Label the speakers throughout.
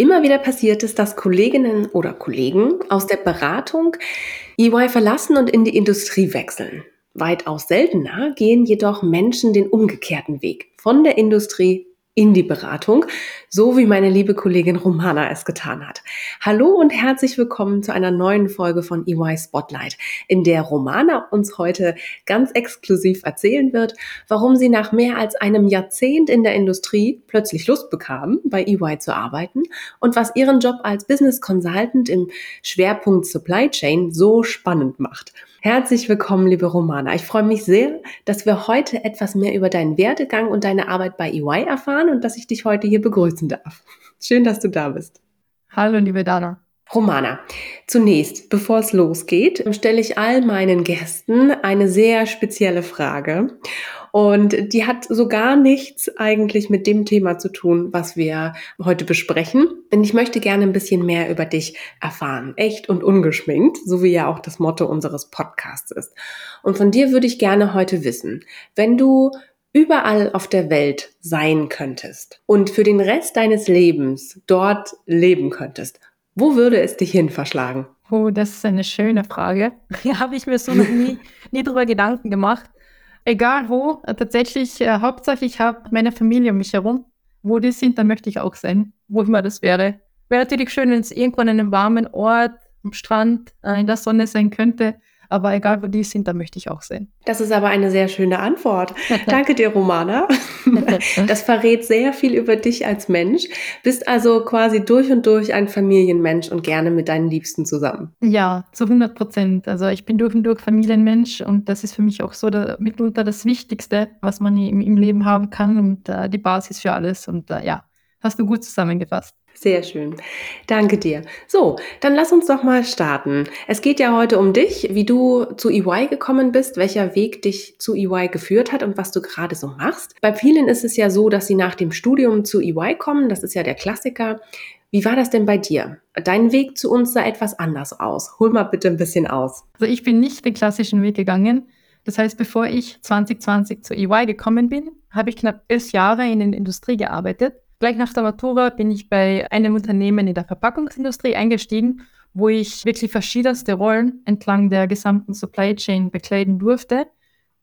Speaker 1: Immer wieder passiert es, dass Kolleginnen oder Kollegen aus der Beratung EY verlassen und in die Industrie wechseln. Weitaus seltener gehen jedoch Menschen den umgekehrten Weg von der Industrie in die Beratung, so wie meine liebe Kollegin Romana es getan hat. Hallo und herzlich willkommen zu einer neuen Folge von EY Spotlight, in der Romana uns heute ganz exklusiv erzählen wird, warum sie nach mehr als einem Jahrzehnt in der Industrie plötzlich Lust bekam, bei EY zu arbeiten und was ihren Job als Business Consultant im Schwerpunkt Supply Chain so spannend macht. Herzlich willkommen, liebe Romana. Ich freue mich sehr, dass wir heute etwas mehr über deinen Werdegang und deine Arbeit bei EY erfahren und dass ich dich heute hier begrüßen darf. Schön, dass du da bist.
Speaker 2: Hallo, liebe Dana.
Speaker 1: Romana, zunächst, bevor es losgeht, stelle ich all meinen Gästen eine sehr spezielle Frage. Und die hat so gar nichts eigentlich mit dem Thema zu tun, was wir heute besprechen. Denn ich möchte gerne ein bisschen mehr über dich erfahren. Echt und ungeschminkt, so wie ja auch das Motto unseres Podcasts ist. Und von dir würde ich gerne heute wissen, wenn du überall auf der Welt sein könntest und für den Rest deines Lebens dort leben könntest, wo würde es dich hin verschlagen?
Speaker 2: Oh, das ist eine schöne Frage. Hier habe ich mir so noch nie, nie drüber Gedanken gemacht. Egal wo, äh, tatsächlich, äh, hauptsächlich ich habe meine Familie um mich herum. Wo die sind, da möchte ich auch sein, wo immer das wäre. Wäre natürlich schön, wenn es irgendwo an einem warmen Ort, am Strand, äh, in der Sonne sein könnte. Aber egal, wo die sind, da möchte ich auch sein.
Speaker 1: Das ist aber eine sehr schöne Antwort. Danke dir, Romana. Das verrät sehr viel über dich als Mensch. Bist also quasi durch und durch ein Familienmensch und gerne mit deinen Liebsten zusammen.
Speaker 2: Ja, zu 100 Prozent. Also ich bin durch und durch Familienmensch und das ist für mich auch so der, mitunter das Wichtigste, was man im, im Leben haben kann und äh, die Basis für alles. Und äh, ja, hast du gut zusammengefasst.
Speaker 1: Sehr schön. Danke dir. So, dann lass uns doch mal starten. Es geht ja heute um dich, wie du zu EY gekommen bist, welcher Weg dich zu EY geführt hat und was du gerade so machst. Bei vielen ist es ja so, dass sie nach dem Studium zu EY kommen. Das ist ja der Klassiker. Wie war das denn bei dir? Dein Weg zu uns sah etwas anders aus. Hol mal bitte ein bisschen aus.
Speaker 2: Also ich bin nicht den klassischen Weg gegangen. Das heißt, bevor ich 2020 zu EY gekommen bin, habe ich knapp elf Jahre in der Industrie gearbeitet Gleich nach der Matura bin ich bei einem Unternehmen in der Verpackungsindustrie eingestiegen, wo ich wirklich verschiedenste Rollen entlang der gesamten Supply Chain bekleiden durfte.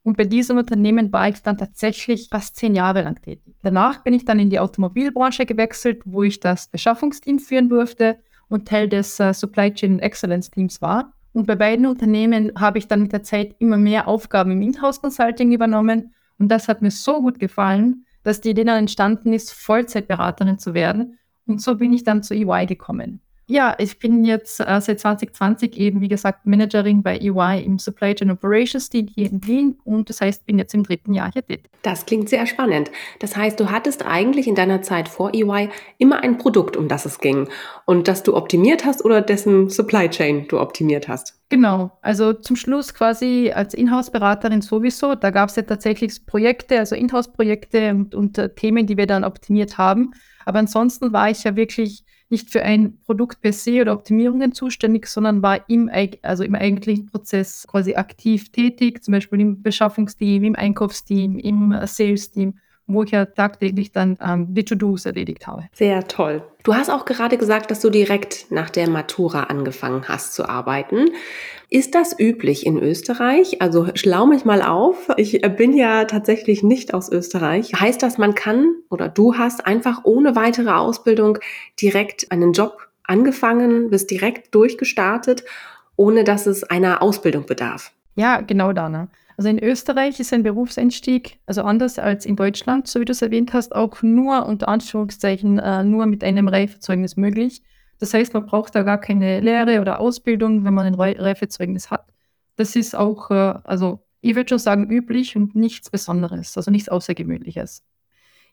Speaker 2: Und bei diesem Unternehmen war ich dann tatsächlich fast zehn Jahre lang tätig. Danach bin ich dann in die Automobilbranche gewechselt, wo ich das Beschaffungsteam führen durfte und Teil des uh, Supply Chain Excellence Teams war. Und bei beiden Unternehmen habe ich dann mit der Zeit immer mehr Aufgaben im Inhouse Consulting übernommen. Und das hat mir so gut gefallen, dass die Idee dann entstanden ist, Vollzeitberaterin zu werden. Und so bin ich dann zu EY gekommen. Ja, ich bin jetzt äh, seit 2020 eben, wie gesagt, Managerin bei EY im Supply Chain Operations Team hier in Wien und das heißt, bin jetzt im dritten Jahr hier tätig.
Speaker 1: Das klingt sehr spannend. Das heißt, du hattest eigentlich in deiner Zeit vor EY immer ein Produkt, um das es ging und das du optimiert hast oder dessen Supply Chain du optimiert hast.
Speaker 2: Genau, also zum Schluss quasi als Inhouse-Beraterin sowieso. Da gab es ja tatsächlich Projekte, also Inhouse-Projekte und, und äh, Themen, die wir dann optimiert haben. Aber ansonsten war ich ja wirklich nicht für ein Produkt per se oder Optimierungen zuständig, sondern war im, also im eigentlichen Prozess quasi aktiv tätig, zum Beispiel im Beschaffungsteam, im Einkaufsteam, im Sales-Team wo ich ja tagtäglich dann ähm, die To-Dos erledigt habe.
Speaker 1: Sehr toll. Du hast auch gerade gesagt, dass du direkt nach der Matura angefangen hast zu arbeiten. Ist das üblich in Österreich? Also schlau mich mal auf. Ich bin ja tatsächlich nicht aus Österreich. Heißt das, man kann oder du hast einfach ohne weitere Ausbildung direkt einen Job angefangen, bist direkt durchgestartet, ohne dass es einer Ausbildung bedarf?
Speaker 2: Ja, genau, Dana. Also in Österreich ist ein Berufseinstieg, also anders als in Deutschland, so wie du es erwähnt hast, auch nur unter Anführungszeichen äh, nur mit einem Reifezeugnis möglich. Das heißt, man braucht da gar keine Lehre oder Ausbildung, wenn man ein Reifezeugnis hat. Das ist auch, äh, also ich würde schon sagen, üblich und nichts Besonderes, also nichts Außergewöhnliches.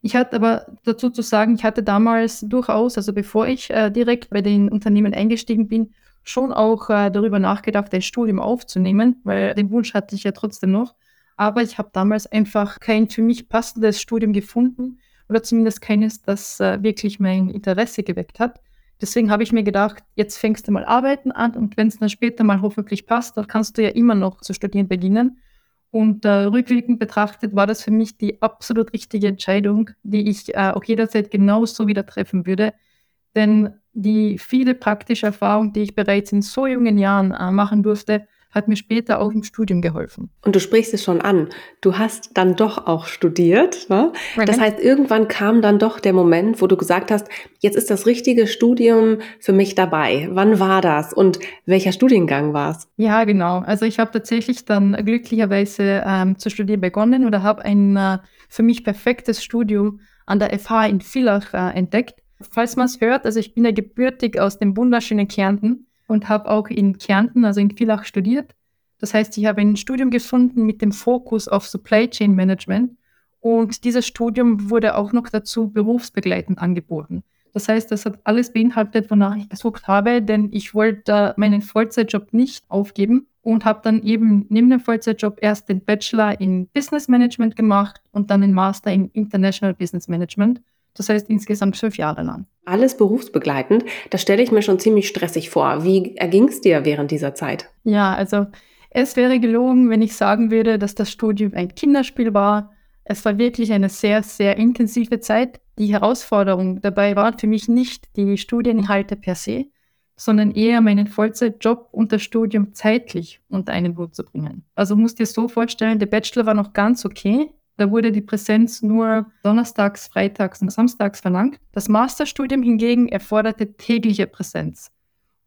Speaker 2: Ich hatte aber dazu zu sagen, ich hatte damals durchaus, also bevor ich äh, direkt bei den Unternehmen eingestiegen bin, schon auch äh, darüber nachgedacht, ein Studium aufzunehmen, weil den Wunsch hatte ich ja trotzdem noch. Aber ich habe damals einfach kein für mich passendes Studium gefunden oder zumindest keines, das äh, wirklich mein Interesse geweckt hat. Deswegen habe ich mir gedacht, jetzt fängst du mal arbeiten an und wenn es dann später mal hoffentlich passt, dann kannst du ja immer noch zu studieren beginnen. Und äh, rückwirkend betrachtet war das für mich die absolut richtige Entscheidung, die ich äh, auch jederzeit genauso wieder treffen würde. Denn die viele praktische Erfahrung, die ich bereits in so jungen Jahren äh, machen durfte, hat mir später auch im Studium geholfen.
Speaker 1: Und du sprichst es schon an. Du hast dann doch auch studiert. Ne? Das heißt, irgendwann kam dann doch der Moment, wo du gesagt hast, jetzt ist das richtige Studium für mich dabei. Wann war das und welcher Studiengang war es?
Speaker 2: Ja, genau. Also ich habe tatsächlich dann glücklicherweise ähm, zu studieren begonnen oder habe ein äh, für mich perfektes Studium an der FH in Villach äh, entdeckt. Falls man es hört, also ich bin ja gebürtig aus dem wunderschönen Kärnten und habe auch in Kärnten, also in Villach, studiert. Das heißt, ich habe ein Studium gefunden mit dem Fokus auf Supply Chain Management und dieses Studium wurde auch noch dazu berufsbegleitend angeboten. Das heißt, das hat alles beinhaltet, wonach ich gesucht habe, denn ich wollte meinen Vollzeitjob nicht aufgeben und habe dann eben neben dem Vollzeitjob erst den Bachelor in Business Management gemacht und dann den Master in International Business Management. Das heißt insgesamt fünf Jahre lang.
Speaker 1: Alles berufsbegleitend, das stelle ich mir schon ziemlich stressig vor. Wie erging es dir während dieser Zeit?
Speaker 2: Ja, also es wäre gelogen, wenn ich sagen würde, dass das Studium ein Kinderspiel war. Es war wirklich eine sehr, sehr intensive Zeit. Die Herausforderung dabei war für mich nicht die Studieninhalte per se, sondern eher meinen Vollzeitjob und das Studium zeitlich unter einen Hut zu bringen. Also musst dir so vorstellen, der Bachelor war noch ganz okay. Da wurde die Präsenz nur donnerstags, freitags und samstags verlangt. Das Masterstudium hingegen erforderte tägliche Präsenz.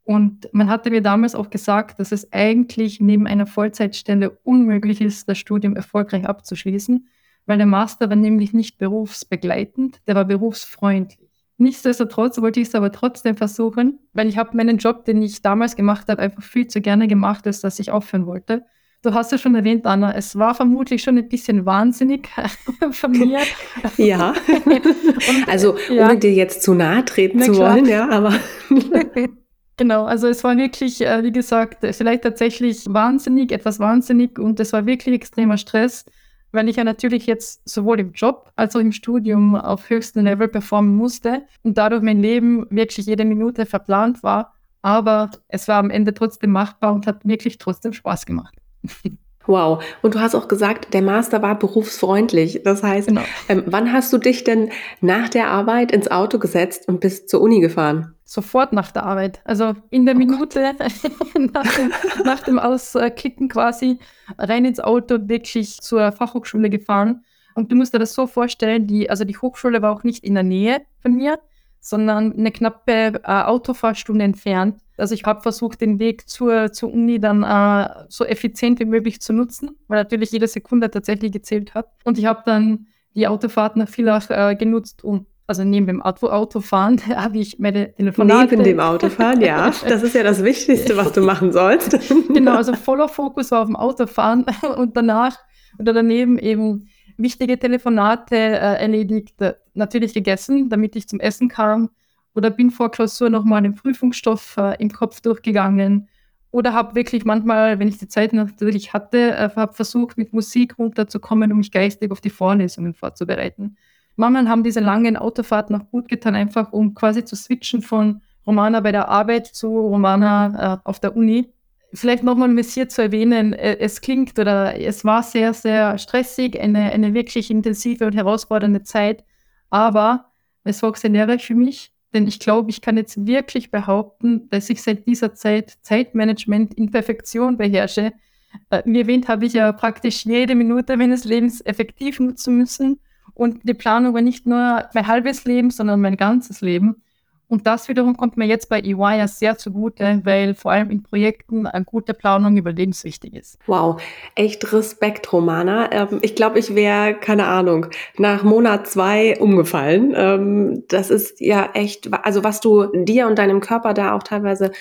Speaker 2: Und man hatte mir damals auch gesagt, dass es eigentlich neben einer Vollzeitstelle unmöglich ist, das Studium erfolgreich abzuschließen, weil der Master war nämlich nicht berufsbegleitend, der war berufsfreundlich. Nichtsdestotrotz wollte ich es aber trotzdem versuchen, weil ich habe meinen Job, den ich damals gemacht habe, einfach viel zu gerne gemacht, als dass ich aufhören wollte. Du hast ja schon erwähnt, Anna, es war vermutlich schon ein bisschen wahnsinnig von mir.
Speaker 1: ja. Und, also, ohne ja. dir jetzt zu nahe treten Na, zu klar. wollen, ja, aber.
Speaker 2: Genau, also es war wirklich, äh, wie gesagt, vielleicht tatsächlich wahnsinnig, etwas wahnsinnig und es war wirklich extremer Stress, weil ich ja natürlich jetzt sowohl im Job als auch im Studium auf höchstem Level performen musste und dadurch mein Leben wirklich jede Minute verplant war. Aber es war am Ende trotzdem machbar und hat wirklich trotzdem Spaß gemacht.
Speaker 1: Wow. Und du hast auch gesagt, der Master war berufsfreundlich. Das heißt, genau. ähm, wann hast du dich denn nach der Arbeit ins Auto gesetzt und bist zur Uni gefahren?
Speaker 2: Sofort nach der Arbeit. Also in der oh Minute nach, dem, nach dem Ausklicken quasi rein ins Auto, wirklich zur Fachhochschule gefahren. Und du musst dir das so vorstellen, die, also die Hochschule war auch nicht in der Nähe von mir, sondern eine knappe äh, Autofahrstunde entfernt. Also ich habe versucht, den Weg zur, zur Uni dann äh, so effizient wie möglich zu nutzen, weil natürlich jede Sekunde tatsächlich gezählt hat. Und ich habe dann die Autofahrt nach Villach äh, genutzt, um also neben dem Auto, Autofahren habe ich meine
Speaker 1: Telefonate. Neben dem Autofahren, ja. Das ist ja das Wichtigste, was du machen sollst.
Speaker 2: genau, also voller Fokus war auf dem Autofahren und danach oder daneben eben wichtige Telefonate äh, erledigt, äh, natürlich gegessen, damit ich zum Essen kam. Oder bin vor Klausur nochmal den Prüfungsstoff äh, im Kopf durchgegangen. Oder habe wirklich manchmal, wenn ich die Zeit natürlich hatte, äh, habe versucht, mit Musik runterzukommen, um mich geistig auf die Vorlesungen vorzubereiten. Manchmal haben diese langen Autofahrten noch gut getan, einfach um quasi zu switchen von Romana bei der Arbeit zu Romana äh, auf der Uni vielleicht nochmal hier zu erwähnen, äh, es klingt oder es war sehr, sehr stressig, eine, eine wirklich intensive und herausfordernde Zeit, aber es war auch sehr lehrreich für mich, denn ich glaube, ich kann jetzt wirklich behaupten, dass ich seit dieser Zeit Zeitmanagement in Perfektion beherrsche. Äh, wie erwähnt, habe ich ja praktisch jede Minute meines Lebens effektiv nutzen müssen und die Planung war nicht nur mein halbes Leben, sondern mein ganzes Leben. Und das wiederum kommt mir jetzt bei EY ja sehr zugute, weil vor allem in Projekten eine gute Planung überlebenswichtig ist.
Speaker 1: Wow, echt Respekt, Romana. Ähm, ich glaube, ich wäre, keine Ahnung, nach Monat zwei umgefallen. Ähm, das ist ja echt, also was du dir und deinem Körper da auch teilweise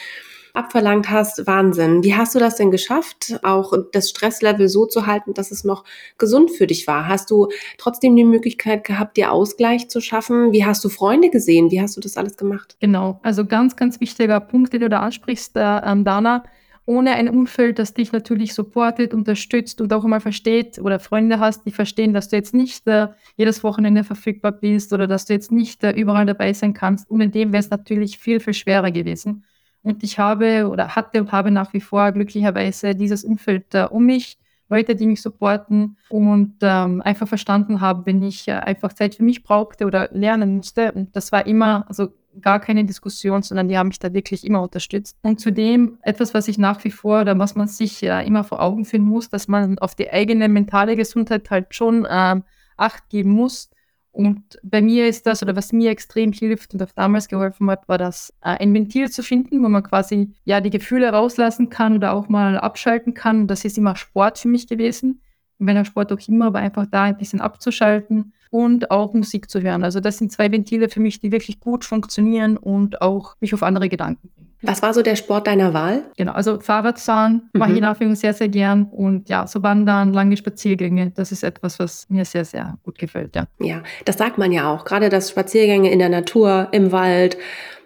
Speaker 1: abverlangt hast, Wahnsinn. Wie hast du das denn geschafft, auch das Stresslevel so zu halten, dass es noch gesund für dich war? Hast du trotzdem die Möglichkeit gehabt, dir Ausgleich zu schaffen? Wie hast du Freunde gesehen? Wie hast du das alles gemacht?
Speaker 2: Genau, also ganz, ganz wichtiger Punkt, den du da ansprichst, äh, ähm, Dana ohne ein Umfeld, das dich natürlich supportet, unterstützt und auch mal versteht oder Freunde hast, die verstehen, dass du jetzt nicht äh, jedes Wochenende verfügbar bist oder dass du jetzt nicht äh, überall dabei sein kannst. In dem wäre es natürlich viel, viel schwerer gewesen. Und ich habe oder hatte und habe nach wie vor glücklicherweise dieses Umfeld äh, um mich, Leute, die mich supporten und ähm, einfach verstanden haben, wenn ich äh, einfach Zeit für mich brauchte oder lernen musste. Und das war immer, also gar keine Diskussion, sondern die haben mich da wirklich immer unterstützt. Und zudem etwas, was ich nach wie vor oder was man sich ja immer vor Augen führen muss, dass man auf die eigene mentale Gesundheit halt schon ähm, Acht geben muss. Und bei mir ist das, oder was mir extrem hilft und auch damals geholfen hat, war das, äh, ein Ventil zu finden, wo man quasi ja die Gefühle rauslassen kann oder auch mal abschalten kann. Das ist immer Sport für mich gewesen. Wenn der Sport auch immer, aber einfach da ein bisschen abzuschalten und auch Musik zu hören. Also das sind zwei Ventile für mich, die wirklich gut funktionieren und auch mich auf andere Gedanken.
Speaker 1: Was war so der Sport deiner Wahl?
Speaker 2: Genau, also Fahrradfahren mhm. mache ich nach wie sehr, sehr gern und ja, so Wandern, lange Spaziergänge, das ist etwas, was mir sehr, sehr gut gefällt, ja.
Speaker 1: Ja, das sagt man ja auch, gerade das Spaziergänge in der Natur, im Wald,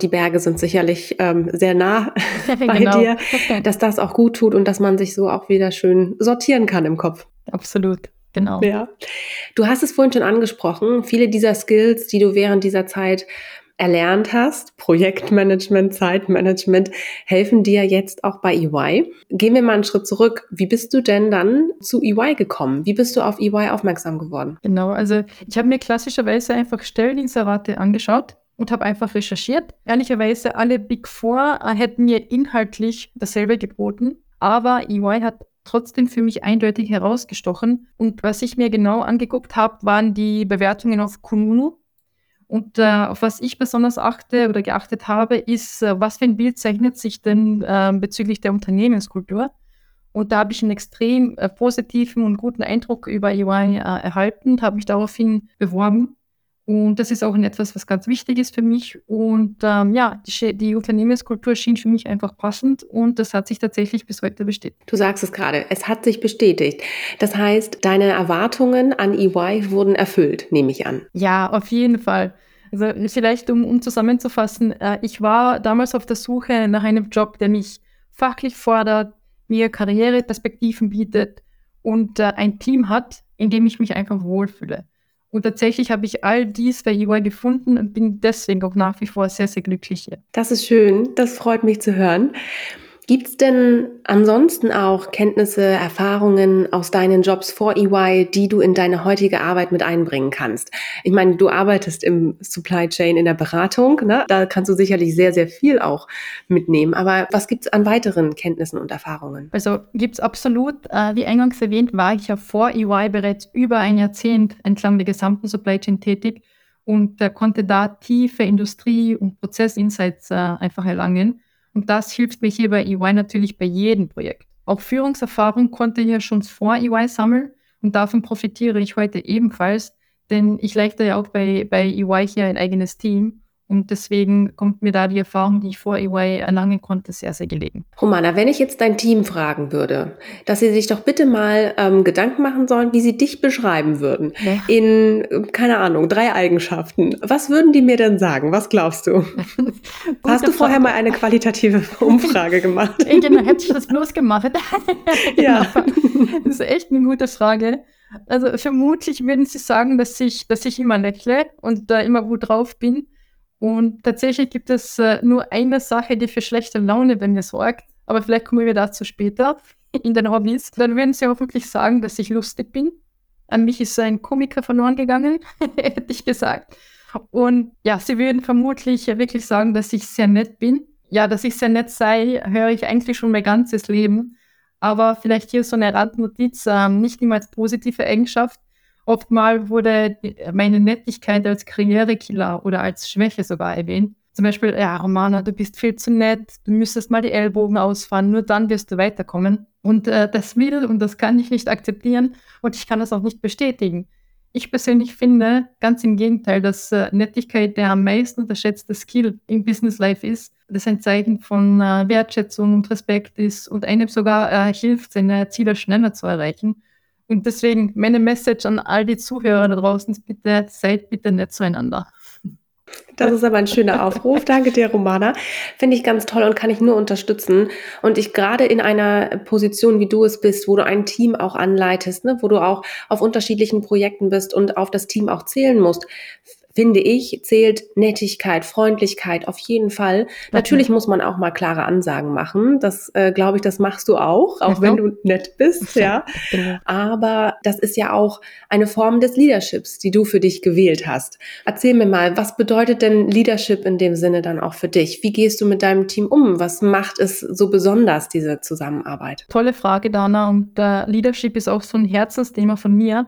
Speaker 1: die Berge sind sicherlich ähm, sehr nah bei genau. dir, dass das auch gut tut und dass man sich so auch wieder schön sortieren kann im Kopf.
Speaker 2: Absolut. Genau.
Speaker 1: Ja. Du hast es vorhin schon angesprochen. Viele dieser Skills, die du während dieser Zeit erlernt hast, Projektmanagement, Zeitmanagement, helfen dir jetzt auch bei EY. Gehen wir mal einen Schritt zurück. Wie bist du denn dann zu EY gekommen? Wie bist du auf EY aufmerksam geworden?
Speaker 2: Genau, also ich habe mir klassischerweise einfach Stelleninserate angeschaut und habe einfach recherchiert. Ehrlicherweise, alle Big Four äh, hätten mir inhaltlich dasselbe geboten, aber EY hat trotzdem für mich eindeutig herausgestochen. Und was ich mir genau angeguckt habe, waren die Bewertungen auf Kununu. Und äh, auf was ich besonders achte oder geachtet habe, ist, äh, was für ein Bild zeichnet sich denn äh, bezüglich der Unternehmenskultur? Und da habe ich einen extrem äh, positiven und guten Eindruck über EY äh, erhalten, habe mich daraufhin beworben und das ist auch etwas, was ganz wichtig ist für mich. Und ähm, ja, die, die, Unternehmenskultur schien für mich einfach passend und das hat sich tatsächlich bis heute bestätigt.
Speaker 1: Du sagst es gerade, es hat sich bestätigt. Das heißt, deine Erwartungen an EY wurden erfüllt, nehme ich an.
Speaker 2: Ja, auf jeden Fall. Also vielleicht, um, um zusammenzufassen, äh, ich war damals auf der Suche nach einem Job, der mich fachlich fordert, mir Karriereperspektiven bietet und äh, ein Team hat, in dem ich mich einfach wohlfühle. Und tatsächlich habe ich all dies bei EY gefunden und bin deswegen auch nach wie vor sehr, sehr glücklich hier.
Speaker 1: Das ist schön, das freut mich zu hören. Gibt es denn ansonsten auch Kenntnisse, Erfahrungen aus deinen Jobs vor EY, die du in deine heutige Arbeit mit einbringen kannst? Ich meine, du arbeitest im Supply Chain in der Beratung, ne? da kannst du sicherlich sehr, sehr viel auch mitnehmen. Aber was gibt es an weiteren Kenntnissen und Erfahrungen?
Speaker 2: Also gibt es absolut. Äh, wie eingangs erwähnt, war ich ja vor EY bereits über ein Jahrzehnt entlang der gesamten Supply Chain tätig und äh, konnte da tiefe Industrie- und Prozessinsights äh, einfach erlangen. Und das hilft mir hier bei EY natürlich bei jedem Projekt. Auch Führungserfahrung konnte ich ja schon vor EY sammeln und davon profitiere ich heute ebenfalls, denn ich leite ja auch bei, bei EY hier ein eigenes Team und deswegen kommt mir da die Erfahrung, die ich vor EY erlangen konnte, sehr, sehr gelegen.
Speaker 1: Romana, wenn ich jetzt dein Team fragen würde, dass sie sich doch bitte mal ähm, Gedanken machen sollen, wie sie dich beschreiben würden. Ja. In, keine Ahnung, drei Eigenschaften. Was würden die mir denn sagen? Was glaubst du? Hast du vorher mal eine qualitative Umfrage gemacht?
Speaker 2: genau, hätte ich das bloß gemacht. ja. Das ist echt eine gute Frage. Also vermutlich würden sie sagen, dass ich, dass ich immer lächle und da immer gut drauf bin. Und tatsächlich gibt es äh, nur eine Sache, die für schlechte Laune bei mir sorgt. Aber vielleicht kommen wir dazu später in den Hobbys. Dann würden sie hoffentlich sagen, dass ich lustig bin. An mich ist ein Komiker verloren gegangen, hätte ich gesagt. Und ja, sie würden vermutlich wirklich sagen, dass ich sehr nett bin. Ja, dass ich sehr nett sei, höre ich eigentlich schon mein ganzes Leben. Aber vielleicht hier so eine Randnotiz, äh, nicht immer als positive Eigenschaft, Oftmal wurde meine Nettigkeit als Karrierekiller oder als Schwäche sogar erwähnt. Zum Beispiel, ja, Romana, du bist viel zu nett, du müsstest mal die Ellbogen ausfahren, nur dann wirst du weiterkommen. Und äh, das will und das kann ich nicht akzeptieren und ich kann das auch nicht bestätigen. Ich persönlich finde, ganz im Gegenteil, dass äh, Nettigkeit der am meisten unterschätzte Skill im Business Life ist. Das ein Zeichen von äh, Wertschätzung und Respekt ist und einem sogar äh, hilft, seine Ziele schneller zu erreichen. Und deswegen meine Message an all die Zuhörer da draußen bitte, seid bitte nett zueinander.
Speaker 1: Das ist aber ein schöner Aufruf. Danke dir, Romana. Finde ich ganz toll und kann ich nur unterstützen. Und ich gerade in einer Position, wie du es bist, wo du ein Team auch anleitest, ne, wo du auch auf unterschiedlichen Projekten bist und auf das Team auch zählen musst, finde ich, zählt Nettigkeit, Freundlichkeit auf jeden Fall. Okay. Natürlich muss man auch mal klare Ansagen machen. Das äh, glaube ich, das machst du auch, auch wenn du nett bist, ja. Genau. Aber das ist ja auch eine Form des Leaderships, die du für dich gewählt hast. Erzähl mir mal, was bedeutet denn Leadership in dem Sinne dann auch für dich? Wie gehst du mit deinem Team um? Was macht es so besonders, diese Zusammenarbeit?
Speaker 2: Tolle Frage, Dana. Und äh, Leadership ist auch so ein Herzensthema von mir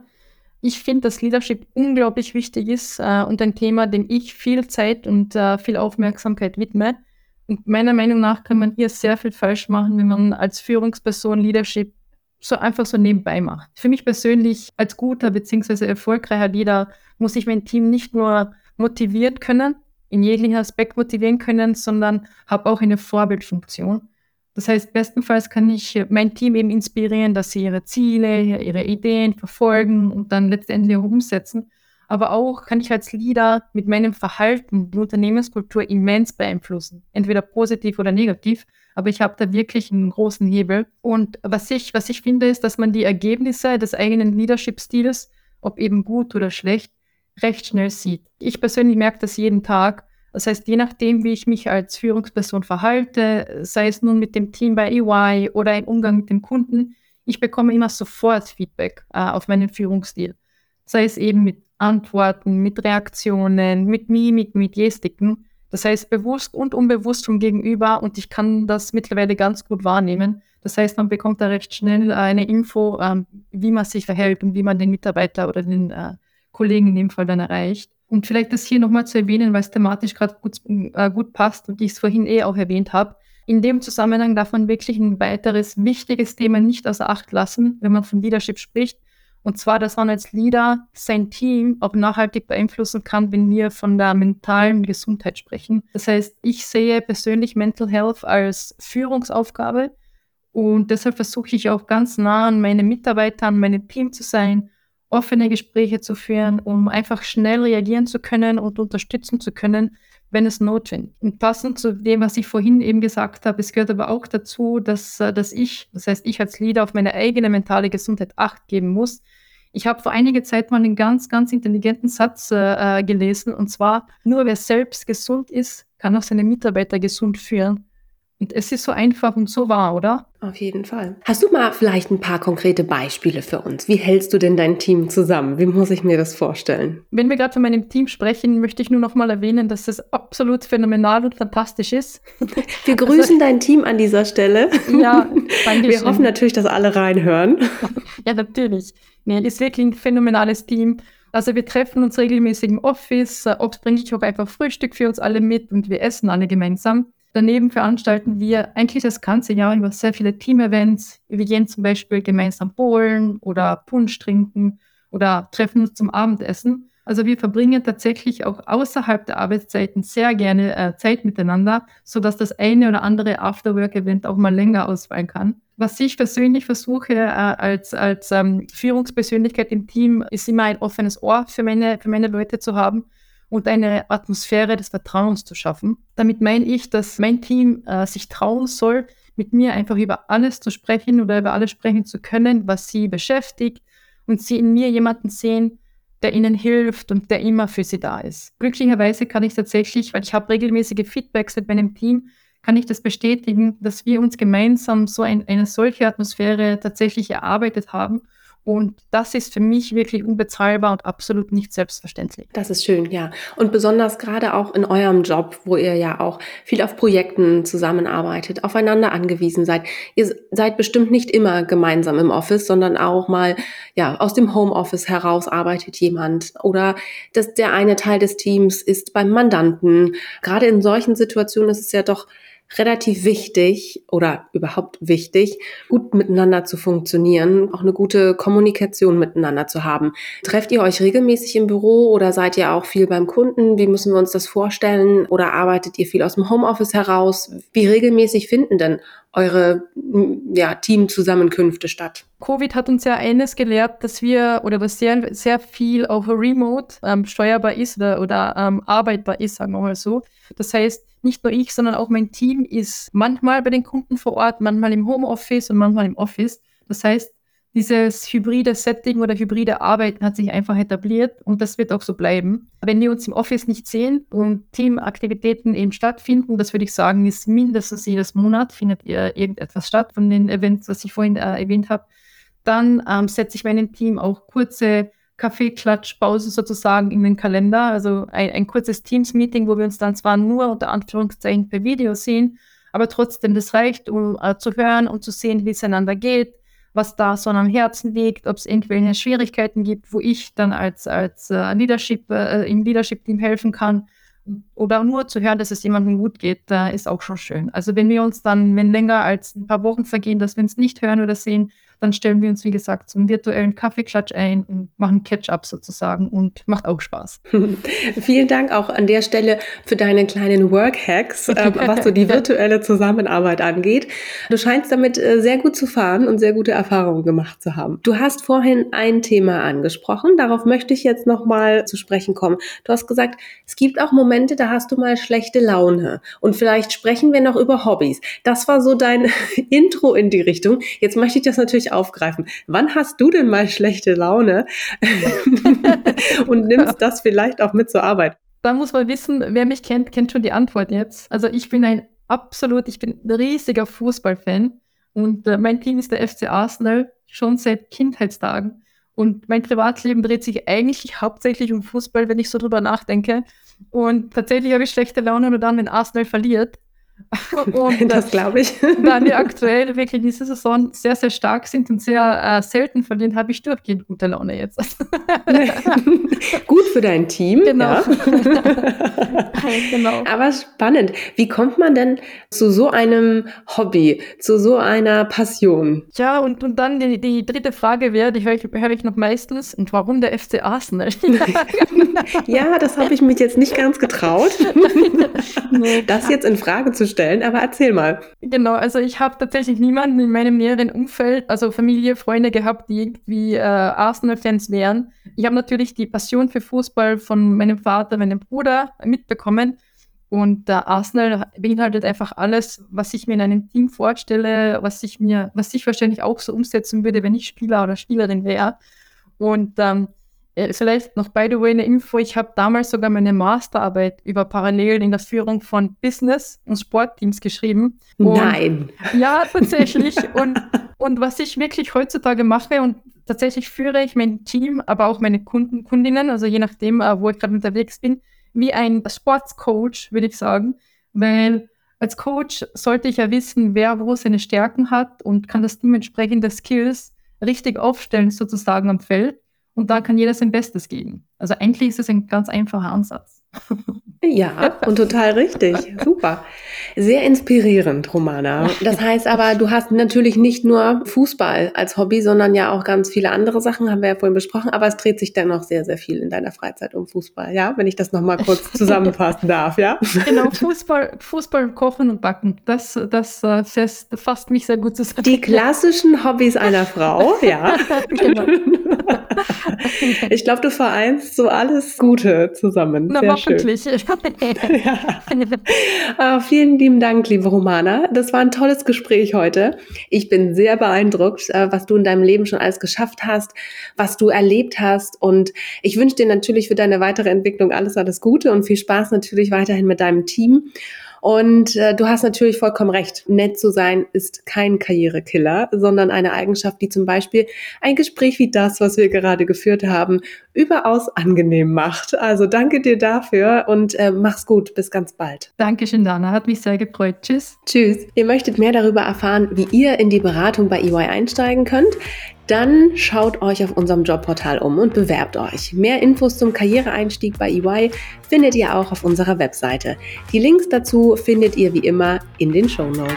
Speaker 2: ich finde, dass Leadership unglaublich wichtig ist äh, und ein Thema, dem ich viel Zeit und äh, viel Aufmerksamkeit widme. Und meiner Meinung nach kann man hier sehr viel falsch machen, wenn man als Führungsperson Leadership so einfach so nebenbei macht. Für mich persönlich als guter bzw. erfolgreicher Leader muss ich mein Team nicht nur motivieren können, in jeglichen Aspekt motivieren können, sondern habe auch eine Vorbildfunktion. Das heißt, bestenfalls kann ich mein Team eben inspirieren, dass sie ihre Ziele, ihre Ideen verfolgen und dann letztendlich auch umsetzen. Aber auch kann ich als Leader mit meinem Verhalten die Unternehmenskultur immens beeinflussen, entweder positiv oder negativ. Aber ich habe da wirklich einen großen Hebel. Und was ich, was ich finde, ist, dass man die Ergebnisse des eigenen Leadership-Stils, ob eben gut oder schlecht, recht schnell sieht. Ich persönlich merke das jeden Tag, das heißt, je nachdem, wie ich mich als Führungsperson verhalte, sei es nun mit dem Team bei EY oder im Umgang mit dem Kunden, ich bekomme immer sofort Feedback äh, auf meinen Führungsstil. Sei es eben mit Antworten, mit Reaktionen, mit Mimik, mit Gestiken. Das heißt, bewusst und unbewusst vom Gegenüber und ich kann das mittlerweile ganz gut wahrnehmen. Das heißt, man bekommt da recht schnell eine Info, ähm, wie man sich verhält und wie man den Mitarbeiter oder den äh, Kollegen in dem Fall dann erreicht. Und vielleicht das hier nochmal zu erwähnen, weil es thematisch gerade gut, äh, gut passt und ich es vorhin eh auch erwähnt habe. In dem Zusammenhang darf man wirklich ein weiteres wichtiges Thema nicht außer Acht lassen, wenn man von Leadership spricht. Und zwar, dass man als Leader sein Team auch nachhaltig beeinflussen kann, wenn wir von der mentalen Gesundheit sprechen. Das heißt, ich sehe persönlich Mental Health als Führungsaufgabe und deshalb versuche ich auch ganz nah an meine Mitarbeiter, an meinem Team zu sein offene Gespräche zu führen, um einfach schnell reagieren zu können und unterstützen zu können, wenn es notwendig ist. Und passend zu dem, was ich vorhin eben gesagt habe, es gehört aber auch dazu, dass, äh, dass ich, das heißt ich als Leader, auf meine eigene mentale Gesundheit acht geben muss. Ich habe vor einiger Zeit mal einen ganz, ganz intelligenten Satz äh, äh gelesen, und zwar, nur wer selbst gesund ist, kann auch seine Mitarbeiter gesund führen. Und es ist so einfach und so wahr, oder?
Speaker 1: Auf jeden Fall. Hast du mal vielleicht ein paar konkrete Beispiele für uns? Wie hältst du denn dein Team zusammen? Wie muss ich mir das vorstellen?
Speaker 2: Wenn wir gerade von meinem Team sprechen, möchte ich nur noch mal erwähnen, dass es absolut phänomenal und fantastisch ist.
Speaker 1: Wir grüßen also, dein Team an dieser Stelle. Ja, danke Wir schön. hoffen natürlich, dass alle reinhören.
Speaker 2: Ja, natürlich. Nee, es ist wirklich ein phänomenales Team. Also wir treffen uns regelmäßig im Office. Oft bringe ich auch einfach Frühstück für uns alle mit und wir essen alle gemeinsam. Daneben veranstalten wir eigentlich das ganze Jahr über sehr viele Team-Events. Wir gehen zum Beispiel gemeinsam bowlen oder Punsch trinken oder treffen uns zum Abendessen. Also wir verbringen tatsächlich auch außerhalb der Arbeitszeiten sehr gerne äh, Zeit miteinander, sodass das eine oder andere Afterwork-Event auch mal länger ausfallen kann. Was ich persönlich versuche äh, als, als ähm, Führungspersönlichkeit im Team, ist immer ein offenes Ohr für meine, für meine Leute zu haben und eine Atmosphäre des Vertrauens zu schaffen. Damit meine ich, dass mein Team äh, sich trauen soll, mit mir einfach über alles zu sprechen oder über alles sprechen zu können, was sie beschäftigt und sie in mir jemanden sehen, der ihnen hilft und der immer für sie da ist. Glücklicherweise kann ich tatsächlich, weil ich habe regelmäßige Feedbacks mit meinem Team, kann ich das bestätigen, dass wir uns gemeinsam so ein, eine solche Atmosphäre tatsächlich erarbeitet haben und das ist für mich wirklich unbezahlbar und absolut nicht selbstverständlich.
Speaker 1: Das ist schön, ja. Und besonders gerade auch in eurem Job, wo ihr ja auch viel auf Projekten zusammenarbeitet, aufeinander angewiesen seid. Ihr seid bestimmt nicht immer gemeinsam im Office, sondern auch mal, ja, aus dem Homeoffice heraus arbeitet jemand oder dass der eine Teil des Teams ist beim Mandanten. Gerade in solchen Situationen ist es ja doch relativ wichtig oder überhaupt wichtig, gut miteinander zu funktionieren, auch eine gute Kommunikation miteinander zu haben. Trefft ihr euch regelmäßig im Büro oder seid ihr auch viel beim Kunden? Wie müssen wir uns das vorstellen? Oder arbeitet ihr viel aus dem Homeoffice heraus? Wie regelmäßig finden denn eure ja, Teamzusammenkünfte statt?
Speaker 2: Covid hat uns ja eines gelehrt, dass wir oder was sehr, sehr viel auch remote ähm, steuerbar ist oder, oder ähm, arbeitbar ist, sagen wir mal so. Das heißt, nicht nur ich, sondern auch mein Team ist manchmal bei den Kunden vor Ort, manchmal im Homeoffice und manchmal im Office. Das heißt, dieses hybride Setting oder hybride Arbeiten hat sich einfach etabliert und das wird auch so bleiben. Wenn wir uns im Office nicht sehen und Teamaktivitäten eben stattfinden, das würde ich sagen, ist mindestens jedes Monat findet irgendetwas statt von den Events, was ich vorhin äh, erwähnt habe, dann ähm, setze ich meinem Team auch kurze Kaffeeklatschpause sozusagen in den Kalender, also ein, ein kurzes Teams-Meeting, wo wir uns dann zwar nur unter Anführungszeichen per Video sehen, aber trotzdem das reicht, um äh, zu hören und zu sehen, wie es einander geht, was da so am Herzen liegt, ob es irgendwelche Schwierigkeiten gibt, wo ich dann als, als äh, Leadership, äh, im Leadership-Team helfen kann. Oder nur zu hören, dass es jemandem gut geht, äh, ist auch schon schön. Also wenn wir uns dann, wenn länger als ein paar Wochen vergehen, dass wir uns nicht hören oder sehen, dann stellen wir uns, wie gesagt, zum virtuellen Kaffeeklatsch ein und machen Catch-up sozusagen und macht auch Spaß.
Speaker 1: Vielen Dank auch an der Stelle für deine kleinen Work-Hacks, äh, was so die virtuelle Zusammenarbeit angeht. Du scheinst damit äh, sehr gut zu fahren und sehr gute Erfahrungen gemacht zu haben. Du hast vorhin ein Thema angesprochen, darauf möchte ich jetzt nochmal zu sprechen kommen. Du hast gesagt, es gibt auch Momente, da hast du mal schlechte Laune und vielleicht sprechen wir noch über Hobbys. Das war so dein Intro in die Richtung. Jetzt möchte ich das natürlich aufgreifen. Wann hast du denn mal schlechte Laune und nimmst das vielleicht auch mit zur Arbeit?
Speaker 2: Da muss man wissen, wer mich kennt, kennt schon die Antwort jetzt. Also ich bin ein absolut, ich bin ein riesiger Fußballfan und äh, mein Team ist der FC Arsenal schon seit Kindheitstagen. Und mein Privatleben dreht sich eigentlich hauptsächlich um Fußball, wenn ich so drüber nachdenke. Und tatsächlich habe ich schlechte Laune nur dann, wenn Arsenal verliert.
Speaker 1: Und das glaube ich.
Speaker 2: Da wir aktuell wirklich diese Saison sehr, sehr stark sind und sehr äh, selten verlieren, habe ich durchgehend gute Laune jetzt.
Speaker 1: Gut für dein Team.
Speaker 2: Genau. Ja.
Speaker 1: genau. Aber spannend. Wie kommt man denn zu so einem Hobby, zu so einer Passion?
Speaker 2: Ja, und, und dann die, die dritte Frage wäre, die höre ich, hör ich noch meistens, und warum der FC Arsenal?
Speaker 1: ja, das habe ich mich jetzt nicht ganz getraut, das jetzt in Frage zu stellen, aber erzähl mal.
Speaker 2: Genau, also ich habe tatsächlich niemanden in meinem näheren Umfeld, also Familie, Freunde gehabt, die irgendwie äh, Arsenal-Fans wären. Ich habe natürlich die Passion für Fußball von meinem Vater, meinem Bruder mitbekommen. Und der Arsenal beinhaltet einfach alles, was ich mir in einem Team vorstelle, was ich mir, was ich wahrscheinlich auch so umsetzen würde, wenn ich Spieler oder Spielerin wäre. Und ähm, äh, vielleicht noch by the way eine Info, ich habe damals sogar meine Masterarbeit über Parallelen in der Führung von Business- und Sportteams geschrieben. Und
Speaker 1: Nein.
Speaker 2: Ja, tatsächlich. und, und was ich wirklich heutzutage mache und tatsächlich führe ich mein Team, aber auch meine Kunden, Kundinnen, also je nachdem, äh, wo ich gerade unterwegs bin, wie ein Sportscoach, würde ich sagen, weil als Coach sollte ich ja wissen, wer wo seine Stärken hat und kann das Team entsprechende Skills richtig aufstellen, sozusagen am Feld und da kann jeder sein Bestes geben. Also eigentlich ist es ein ganz einfacher Ansatz.
Speaker 1: Ja, und total richtig. Super. Sehr inspirierend, Romana. Das heißt aber, du hast natürlich nicht nur Fußball als Hobby, sondern ja auch ganz viele andere Sachen, haben wir ja vorhin besprochen, aber es dreht sich dennoch sehr, sehr viel in deiner Freizeit um Fußball, ja? Wenn ich das nochmal kurz zusammenfassen darf, ja?
Speaker 2: Genau, Fußball, Fußball, Kochen und Backen. Das, das, das äh, fasst mich sehr gut zusammen.
Speaker 1: Die klassischen Hobbys einer Frau, ja. genau. Ich glaube, du vereinst so alles Gute zusammen.
Speaker 2: Na, Sehr hoffentlich.
Speaker 1: Ja. ah, vielen lieben Dank, liebe Romana. Das war ein tolles Gespräch heute. Ich bin sehr beeindruckt, äh, was du in deinem Leben schon alles geschafft hast, was du erlebt hast. Und ich wünsche dir natürlich für deine weitere Entwicklung alles, alles Gute und viel Spaß natürlich weiterhin mit deinem Team. Und äh, du hast natürlich vollkommen recht. Nett zu sein ist kein Karrierekiller, sondern eine Eigenschaft, die zum Beispiel ein Gespräch wie das, was wir gerade geführt haben, überaus angenehm macht. Also danke dir dafür und äh, mach's gut. Bis ganz bald.
Speaker 2: Dankeschön, Dana. Hat mich sehr gefreut. Tschüss.
Speaker 1: Tschüss. Ihr möchtet mehr darüber erfahren, wie ihr in die Beratung bei EY einsteigen könnt? Dann schaut euch auf unserem Jobportal um und bewerbt euch. Mehr Infos zum Karriereeinstieg bei EY findet ihr auch auf unserer Webseite. Die Links dazu findet ihr wie immer in den Show Notes.